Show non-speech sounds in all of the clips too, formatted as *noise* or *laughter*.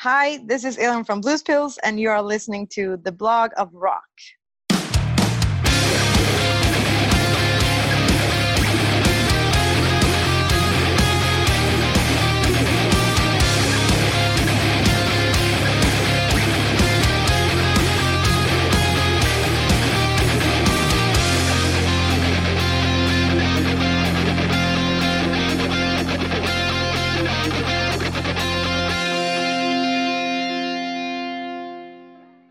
Hi, this is Elin from Blues Pills, and you are listening to the blog of rock.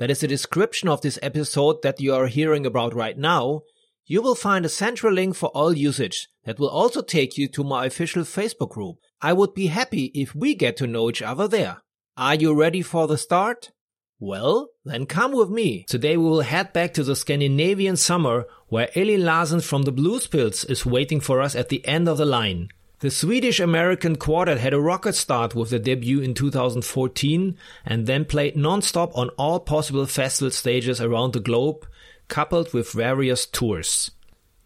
that is the description of this episode that you are hearing about right now, you will find a central link for all usage that will also take you to my official Facebook group. I would be happy if we get to know each other there. Are you ready for the start? Well, then come with me. Today we will head back to the Scandinavian summer where Elin Larsson from the Blues Pills is waiting for us at the end of the line. The Swedish American quartet had a rocket start with their debut in 2014 and then played non-stop on all possible festival stages around the globe, coupled with various tours.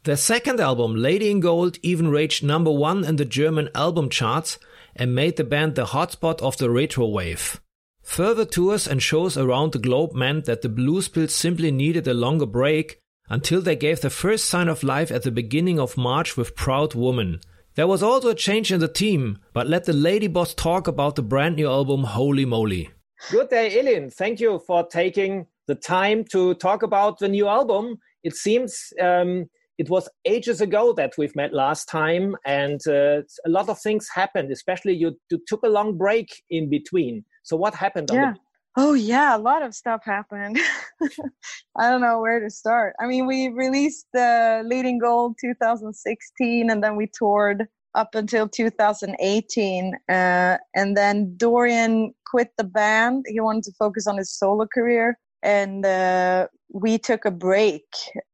Their second album, Lady in Gold, even reached number one in the German album charts and made the band the hotspot of the retro wave. Further tours and shows around the globe meant that the Blues Pills simply needed a longer break until they gave the first sign of life at the beginning of March with Proud Woman – there was also a change in the team, but let the lady boss talk about the brand new album Holy Moly. Good day, Elin. Thank you for taking the time to talk about the new album. It seems um, it was ages ago that we've met last time, and uh, a lot of things happened. Especially you, you, took a long break in between. So what happened? Yeah. Oh yeah, a lot of stuff happened. *laughs* I don't know where to start. I mean, we released the Lady in Gold 2016, and then we toured up until 2018. Uh, and then Dorian quit the band. He wanted to focus on his solo career, and uh, we took a break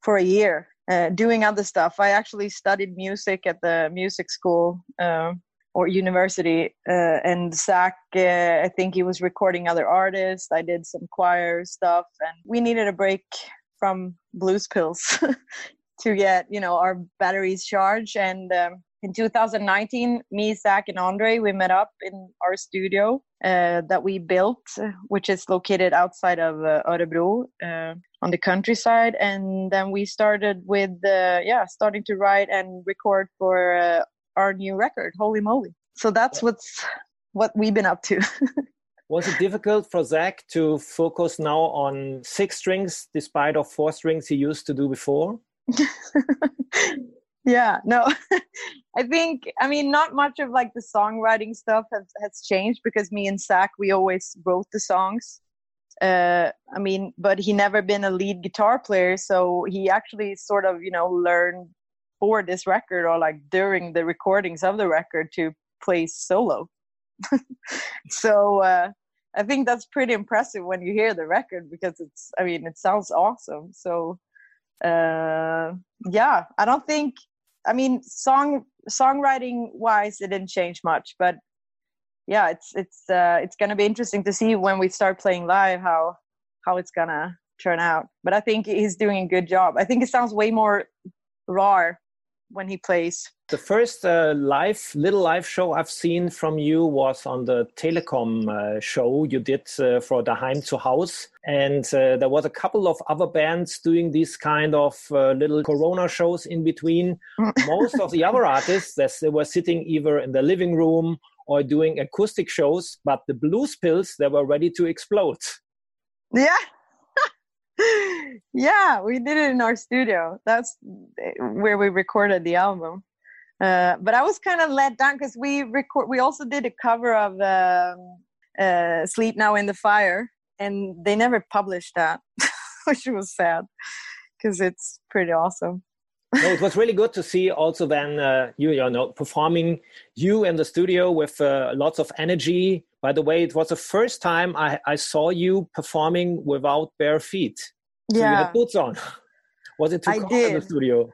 for a year. Uh, doing other stuff. I actually studied music at the music school uh, or university. Uh, and Zach, uh, I think he was recording other artists. I did some choir stuff, and we needed a break from blues pills *laughs* to get you know our batteries charged. And um, in 2019, me, Zach, and Andre, we met up in our studio uh, that we built, which is located outside of uh, Örebro uh, on the countryside. And then we started with, uh, yeah, starting to write and record for uh, our new record, Holy Moly. So that's what's what we've been up to. *laughs* Was it difficult for Zach to focus now on six strings despite of four strings he used to do before? *laughs* yeah, no. *laughs* I think I mean not much of like the songwriting stuff has, has changed because me and Zach we always wrote the songs. Uh, I mean, but he never been a lead guitar player, so he actually sort of you know learned for this record or like during the recordings of the record to play solo. *laughs* so uh, I think that's pretty impressive when you hear the record because it's I mean it sounds awesome. So uh, yeah, I don't think I mean song songwriting wise it didn't change much, but yeah, it's it's uh, it's gonna be interesting to see when we start playing live how how it's gonna turn out. But I think he's doing a good job. I think it sounds way more raw when he plays. The first uh, live little live show I've seen from you was on the Telekom uh, show you did uh, for the Heim zu Haus, and uh, there was a couple of other bands doing these kind of uh, little Corona shows in between. *laughs* Most of the other artists, they were sitting either in the living room or doing acoustic shows, but the Blues Pills they were ready to explode. Yeah, yeah, we did it in our studio. That's where we recorded the album. Uh, but I was kind of let down because we record. We also did a cover of um, uh, "Sleep Now in the Fire," and they never published that, *laughs* which was sad because it's pretty awesome. no, it was really good to see also then uh, you, you know performing you in the studio with uh, lots of energy By the way, it was the first time I, I saw you performing without bare feet. So yeah. you had boots on. *laughs* was it too I cold in the studio?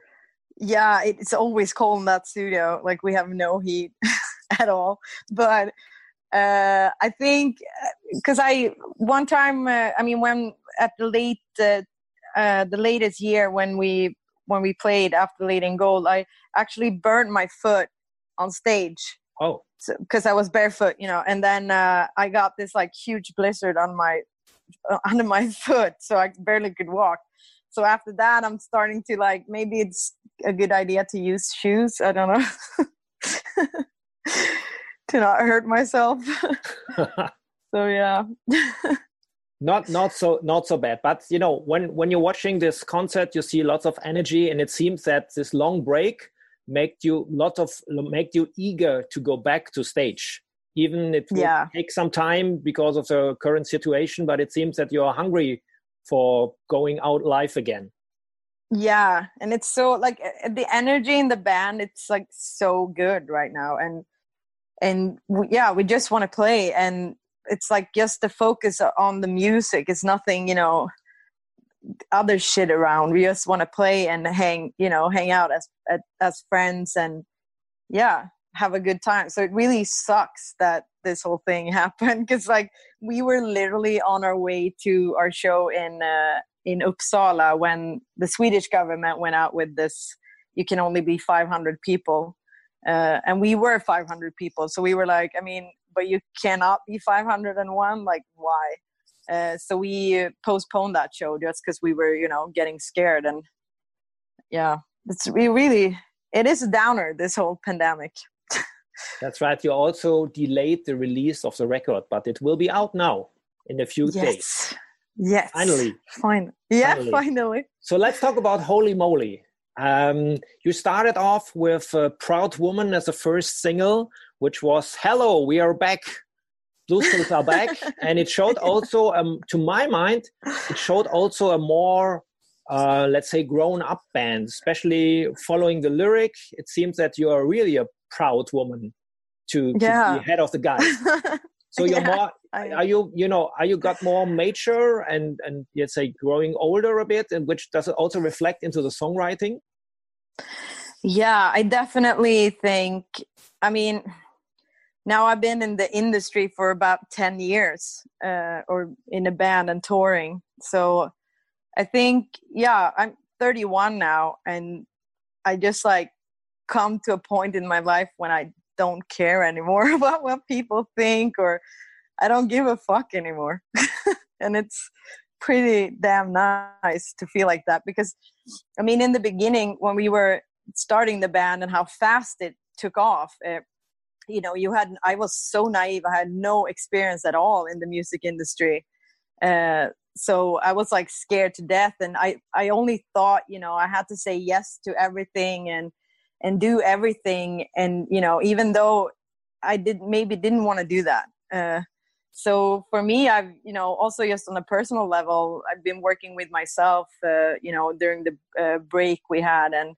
yeah it's always cold in that studio like we have no heat *laughs* at all but uh i think because i one time uh, i mean when at the late uh, uh the latest year when we when we played after Lady in Gold i actually burned my foot on stage Oh, because I was barefoot, you know, and then uh, I got this like huge blizzard on my uh, *laughs* under my foot, so I barely could walk. So after that, I'm starting to like maybe it's a good idea to use shoes. I don't know *laughs* to not hurt myself. *laughs* so yeah, not not so not so bad. But you know, when when you're watching this concert, you see lots of energy, and it seems that this long break make you lot of make you eager to go back to stage. Even it will Yeah. take some time because of the current situation, but it seems that you're hungry for going out live again. yeah, and it's so like the energy in the band. It's like so good right now, and and we, yeah, we just want to play, and it's like just the focus on the music. It's nothing, you know, other shit around. We just want to play and hang, you know, hang out as as, friends, and yeah, have a good time. So it really sucks that this whole thing *laughs* happened because like we were literally on our way to our show in uh, in Uppsala when the Swedish government went out with this. You can only be 500 people, uh, and we were 500 people. So we were like, I mean, but you cannot be 501. Like, why? Uh, so we postponed that show just because we were, you know, getting scared. And yeah, it's we really it is a downer. This whole pandemic. *laughs* That's right. You also delayed the release of the record, but it will be out now in a few days. Yes. Yes. Finally. Fine. Yeah, Finally. finally. So let's talk about Holy Moly. Um, you started off with uh, Proud Woman as the first single, which was Hello, we are back. Blues are back. *laughs* and it showed also, um, to my mind, it showed also a more, uh, let's say, grown up band, especially following the lyric. It seems that you are really a proud woman to, to Yeah. be head of the guys. *laughs* So you're Yeah, more I- are you you know are you got more mature and and let's say growing older a bit and which does it also reflect into the songwriting Yeah, I definitely think. I mean, now I've been in the industry for about 10 years uh, or in a band and touring. So I think, yeah, I'm 31 now and I just like come to a point in my life when I don't care anymore *laughs* about what people think or I don't give a fuck anymore. *laughs* and it's pretty damn nice to feel like that because I mean, in the beginning, when we were starting the band and how fast it took off, uh, you know, you had, I was so naive. I had no experience at all in the music industry. Uh, so I was like scared to death. And I, I only thought, you know, I had to say yes to everything and, and do everything. And, you know, even though I did maybe didn't want to do that. Uh, so for me i've you know also just on a personal level i've been working with myself uh, you know during the uh, break we had and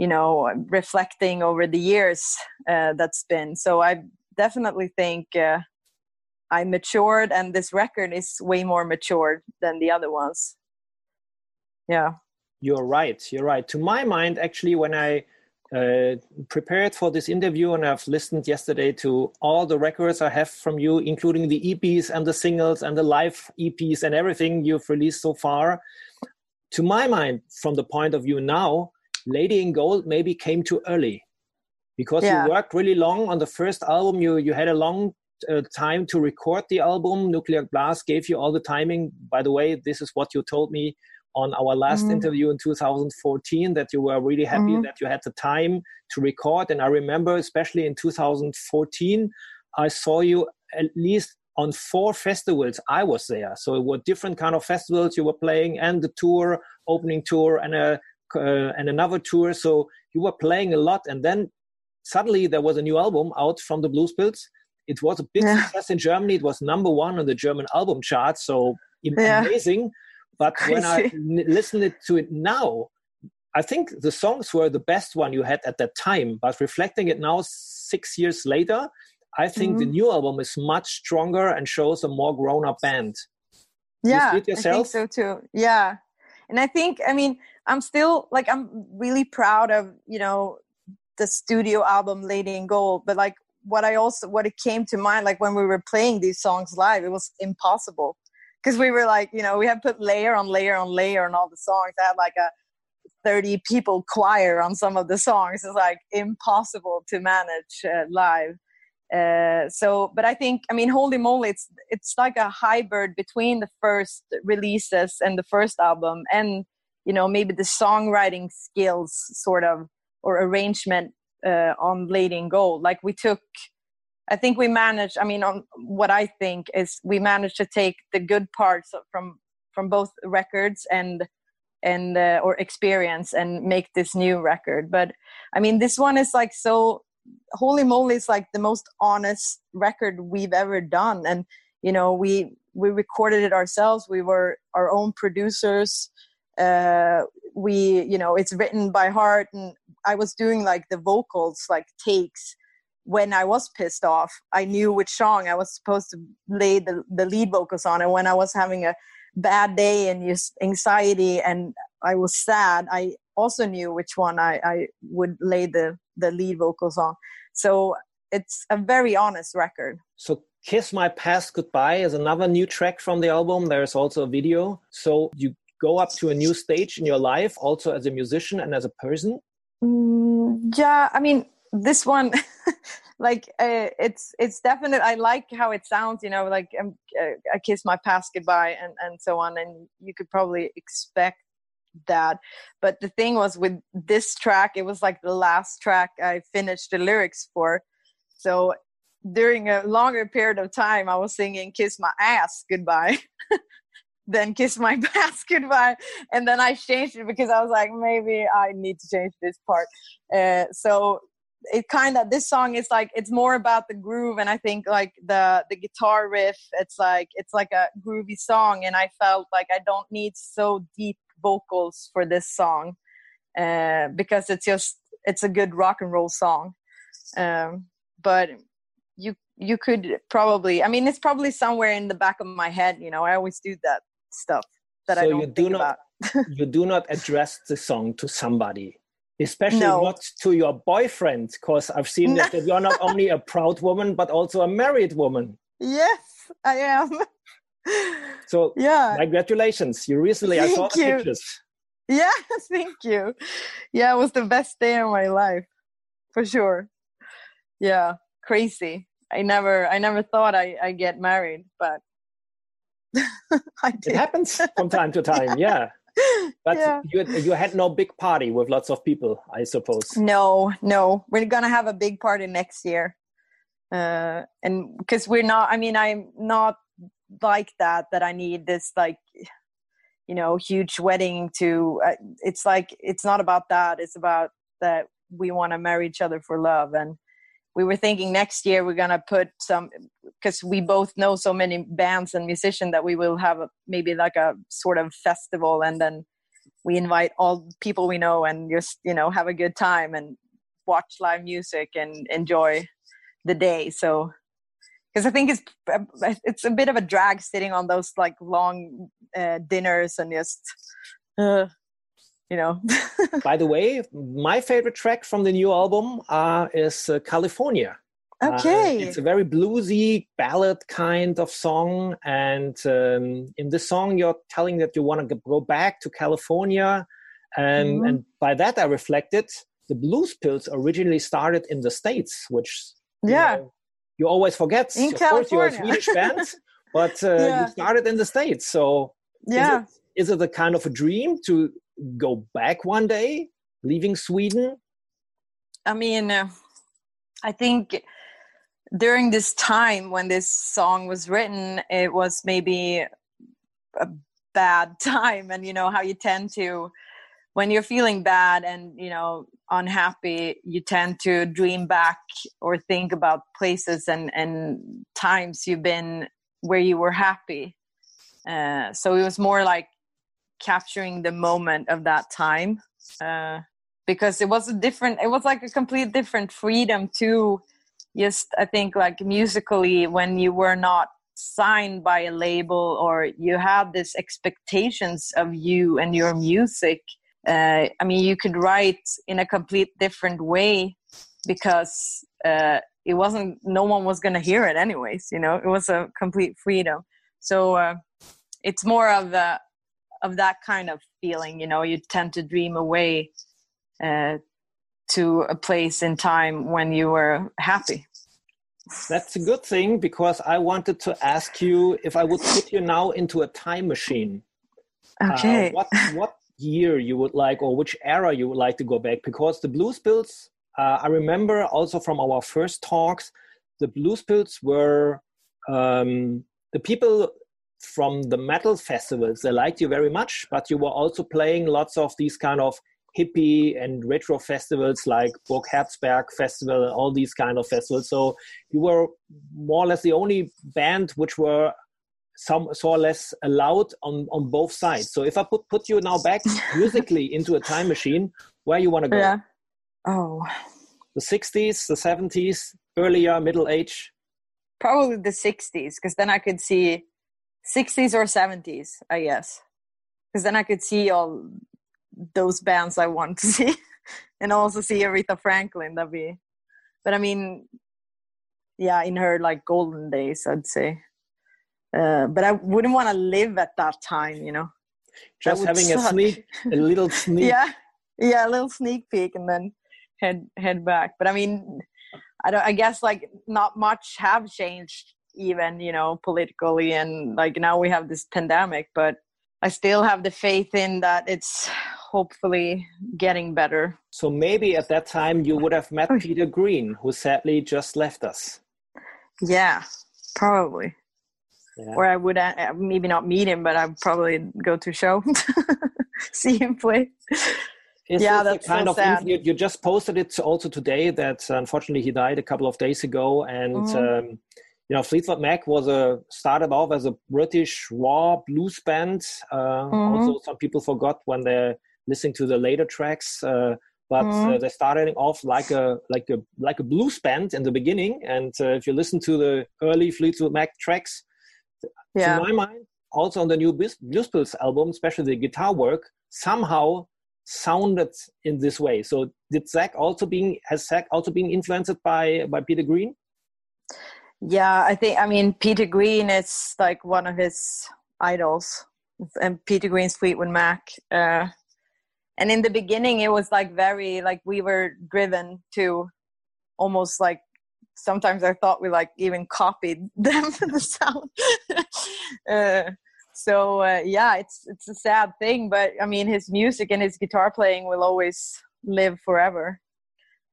you know reflecting over the years uh, that's been. So i definitely think uh, i matured and this record is way more matured than the other ones. Yeah. You're right you're right. To my mind actually when i uh, prepared for this interview and I've listened yesterday to all the records I have from you, including the EPs and the singles and the live EPs and everything you've released so far. To my mind, from the point of view now, Lady in Gold maybe came too early because Yeah. you worked really long on the first album. You you had a long uh, time to record the album. Nuclear Blast gave you all the timing. By the way, this is what you told me on our last Mhm. interview in 2014 that you were really happy Mhm. that you had the time to record. And I remember, especially in 2014, I saw you at least on four festivals. I was there, so it were different kind of festivals you were playing, and the tour, opening tour, and a uh, and another tour. So you were playing a lot, and then suddenly there was a new album out from the Blues Pills. It was a big Yeah. success in Germany. It was number one on the German album chart. So Yeah. amazing. But when I Crazy. listen to it now, I think the songs were the best one you had at that time. But reflecting it now, six years later, I think mm-hmm. the new album is much stronger and shows a more grown up band. Yeah, I think so too. Yeah, and I think I mean I'm still like I'm really proud of you know the studio album Lady in Gold, but like what I also what it came to mind like when we were playing these songs live, it was impossible because we were like you know we had put layer on layer on layer on all the songs. I had like a 30 people choir on some of the songs. It's like impossible to manage uh, live. Uh, so, but I think, I mean, holy moly, it's it's like a hybrid between the first releases and the first album, and you know maybe the songwriting skills, sort of, or arrangement uh, on Lady in Gold. Like we took, I think we managed. I mean, on what I think is we managed to take the good parts from from both records and and uh, or experience and make this new record but i mean this one is like so holy moly is like the most honest record we've ever done and you know we we recorded it ourselves we were our own producers uh we you know it's written by heart. And i was doing like the vocals like takes. When i was pissed off i knew which song i was supposed to lay the, the lead vocals on. And when i was having a bad day and just anxiety and i was sad i also knew which one i, I would lay the, the lead vocals on. So it's a very honest record. So kiss my past goodbye is another new track from the album. There's also a video. So you go up to a new stage in your life also as a musician and as a person? Mm, yeah i mean this one *laughs* like uh, it's it's definite i like how it sounds you know like um, uh, i kiss my past goodbye and and so on and you could probably expect that. But the thing was with this track it was like the last track i finished the lyrics for. So during a longer period of time i was singing kiss my ass goodbye *laughs* then kiss my *laughs* past goodbye and then i changed it because i was like maybe i need to change this part. Uh, so it kind of this song is like it's more about the groove and i think like the the guitar riff it's like it's like a groovy song and i felt like i don't need so deep vocals for this song uh, because it's just it's a good rock and roll song. Um, but you you could probably i mean it's probably somewhere in the back of my head you know i always do that stuff that so i don't you do not about. *laughs* you do not address the song to somebody especially no. not to your boyfriend because i've seen that, *laughs* that you're not only a proud woman but also a married woman. Yes i am. So *laughs* yeah. congratulations. You recently thank i saw the you. pictures. Yeah thank you. Yeah it was the best day of my life for sure. Yeah crazy. I never i never thought i i get married but *laughs* I did. it happens from time to *laughs* time yeah, yeah *laughs* but yeah. you you had no big party with lots of people, I suppose. No, no. We're gonna have a big party next year, uh, and because we're not. I mean, I'm not like that. That I need this like, you know, huge wedding to. Uh, it's like it's not about that. It's about that we want to marry each other for love and we were thinking next year we're gonna put some because we both know so many bands and musicians that we will have a, maybe like a sort of festival and then we invite all people we know and just you know have a good time and watch live music and enjoy the day. So because i think it's it's a bit of a drag sitting on those like long uh, dinners and just uh, you know. *laughs* By the way, my favorite track from the new album uh, is uh, California. Uh, okay. Uh, it's a very bluesy ballad kind of song. And um, in this song, you're telling that you want to go back to California. And, mm-hmm. and by that, I reflected the Blues Pills originally started in the States, which yeah. You, know, you always forget. In of California. course, you're a Swedish band, *laughs* but uh, yeah. you started in the States. So yeah. Is it, is it a kind of a dream to go back one day, leaving Sweden? I mean, uh, I think during this time when this song was written, it was maybe a bad *laughs* time, and you know how you tend to when you're feeling bad and you know unhappy you tend to dream back or think about places and and times you've been where you were happy uh, so it was more like capturing the moment of that time uh, because it was a different it was like a complete different freedom to just I think like musically when you were not signed by a label or you had this expectations of you and your music uh, i mean you could write in a complete different way because uh, it wasn't no one was going to hear it anyways you know? It was a complete freedom. So uh, it's more of a of that kind of feeling you know you tend to dream away uh, to a place in time when you were happy that's a good thing because I wanted to ask you if I would put you now into a time machine. Okay. Uh, what what year you would like, or which era you would like to go back? Because the Blues Pills, uh, I remember also from our first talks, the Blues Pills were um, the people from the metal festivals. They liked you very much, but you were also playing lots of these kind of hippie and retro festivals like Burg Herzberg Festival all these kind of festivals. So you were more or less the only band which were some so or less allowed on on both sides. So if I put put you now back *laughs* musically into a time machine, where you want to go? Yeah. Oh. The 60s, the 70s, earlier, middle age? Probably the 60s, because then I could see 60s or 70s, I guess. Because then I could see all those bands I want to *laughs* see, and also see Aretha Franklin. That'd be, but I mean, yeah, in her like golden days, I'd say. Uh, but I wouldn't want to live at that time, you know. Just having suck. a sneak, a little *laughs* sneak. yeah, yeah, a little sneak peek, and then head head back. But I mean, I don't. I guess like not much have changed, even you know, politically, and like now we have this pandemic, but I still have the faith in that it's hopefully getting better. So maybe at that time you would have met. Peter Green, who sadly just left us. Yeah, probably. Yeah. Or I would uh, maybe not meet him, but I'd probably go to show, *laughs* see him play. Is yeah, that's kind so of sad. You, you, just posted it also today that unfortunately he died a couple of days ago, and um, you know, Fleetwood Mac was a started off as a British raw blues band. Uh, mm-hmm. Also, some people forgot when they're listening to the later tracks. Uh, but mm-hmm. uh, they started off like a like a like a blues band in the beginning. And uh, if you listen to the early Fleetwood Mac tracks, yeah. to my mind, also on the new Blues Pills album, especially the guitar work, somehow sounded in this way. So did Zach also being has Zach also been influenced by by Peter Green? Yeah, I think I mean Peter Green is like one of his idols, and Peter Green's Fleetwood Mac. Uh, and in the beginning, it was like very like we were driven to almost like sometimes I thought we like even copied *laughs* them for the sound. *laughs* uh, so uh, yeah, it's it's a sad thing, but I mean his music and his guitar playing will always live forever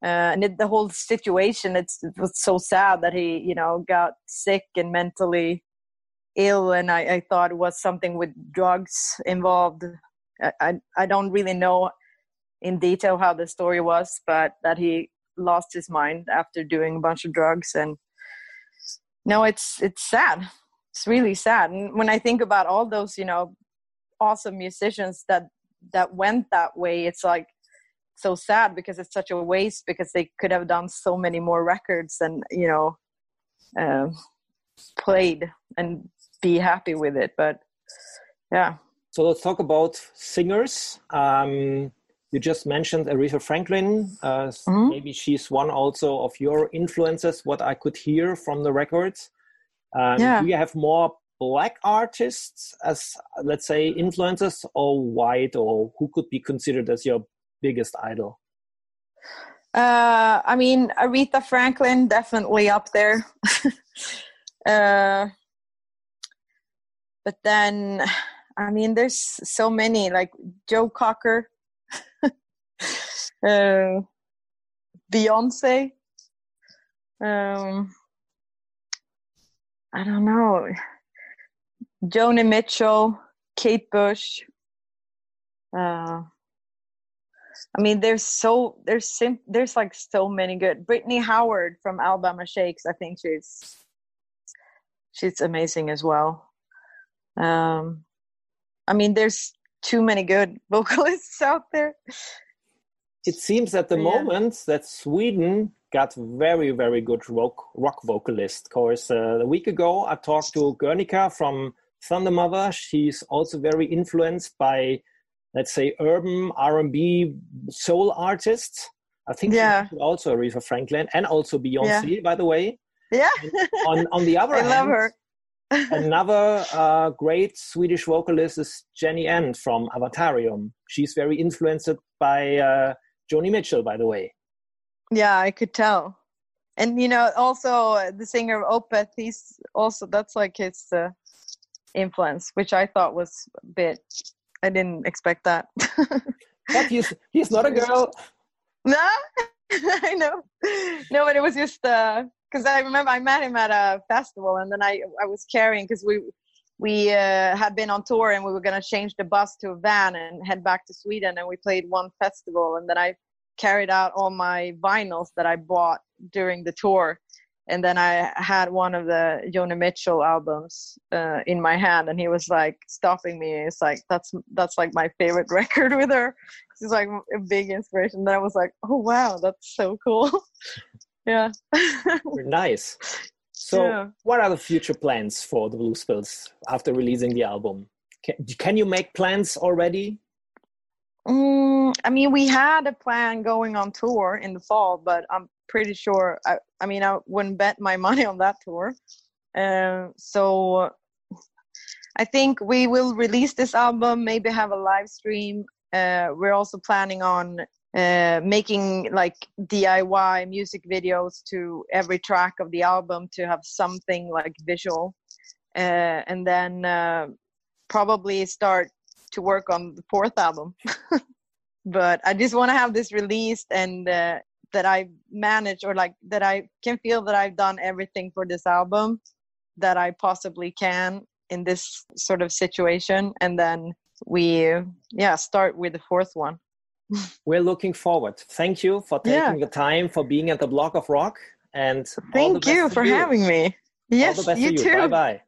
uh, and it, the whole situation it was so sad that he you know got sick and mentally ill. And I, I thought it was something with drugs involved. I, I, I don't really know in detail how the story was but that he lost his mind after doing a bunch of drugs. And no it's it's sad. It's really sad. And when i think about all those you know awesome musicians that that went that way it's like so sad because it's such a waste because they could have done so many more records and you know uh, played and be happy with it but yeah so let's talk about singers um, you just mentioned aretha franklin uh, mm-hmm. maybe she's one also of your influences what i could hear from the records um, yeah. do you have more black artists as let's say influences or white or who could be considered as your biggest idol? Uh, I mean, Aretha Franklin definitely up there. *laughs* uh, but then, I mean, there's so many like Joe Cocker, *laughs* uh, Beyonce. Um, I don't know. Joni Mitchell, Kate Bush. Uh, I mean, there's so there's sim- there's like so many good. Brittany Howard from Alabama Shakes, I think she's she's amazing as well. Um, I mean, there's too many good *laughs* vocalists out there. it seems at the Yeah. moment that Sweden got very, very good rock, rock vocalist. Of course, uh, a week ago I talked to Guernica from Thundermother. She's also very influenced by, let's say, urban R&B soul artists. I think Yeah. also Aretha Franklin and also Beyonce, by the way. Yeah, On, on the *laughs* other I hand, love her. *laughs* Another uh, great Swedish vocalist is Jennie-Ann from Avatarium. She's very influenced by uh, Joni Mitchell, by the way. Yeah, I could tell. And you know, also uh, the singer of Opeth, he's also that's like his uh, influence, which I thought was a bit. I didn't expect that. *laughs* But he's he's not a girl. *laughs* no, *laughs* I know. No, but it was just because I remember I met him at a festival, and then I I was carrying because we we uh, had been on tour and we were gonna change the bus to a van and head back to Sweden, and we played one festival, and then I carried out all my vinyls that I bought during the tour. And then I had one of the Joni Mitchell albums uh, in my hand, and he was like stopping me. It's like that's that's like my favorite *laughs* record with her. She's like a big inspiration. Then I was like, oh wow, that's so cool. *laughs* yeah. *laughs* nice. So, Yeah. what are the future plans for the Blues Pills after releasing the album? Can, can you make plans already? Mm, I mean, we had a plan going on tour in the fall, but I'm pretty sure. I, I mean, I wouldn't bet my *laughs* money on that tour. Um, so I think we will release this album, maybe have a live stream. Uh, we're also planning on uh, making like DIY music videos to every track of the album to have something like visual. Uh, and then uh, probably start to work on the fourth album. *laughs* but I just want to have this released and uh, that I manage or like that I can feel that I've done everything for this album that I possibly can in this sort of situation. And then we, yeah, start with the fourth one. *laughs* We're looking forward. Thank you for Yeah. taking the time for being at the Blog of Rock. And Thank you to for having me. Yes, all the best you to you. too. Bye bye.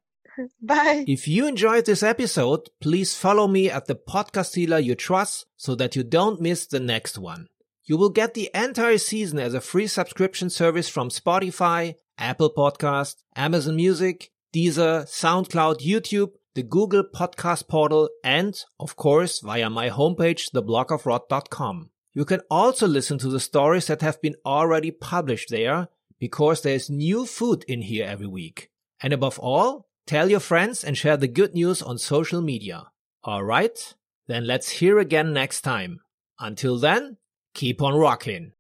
Bye. If you enjoyed this episode, please follow me at the podcast dealer you trust so that you don't miss the next one. You will get the entire season as a free subscription service from Spotify, Apple Podcast, Amazon Music, Deezer, SoundCloud, YouTube, the Google Podcast Portal, and, of course, via my homepage, theblogofrock.com. You can also listen to the stories that have been already published there, because there's new food in here every week. And above all, tell your friends and share the good news on social media. Alright? Then let's hear again next time. Until then, keep on rocking.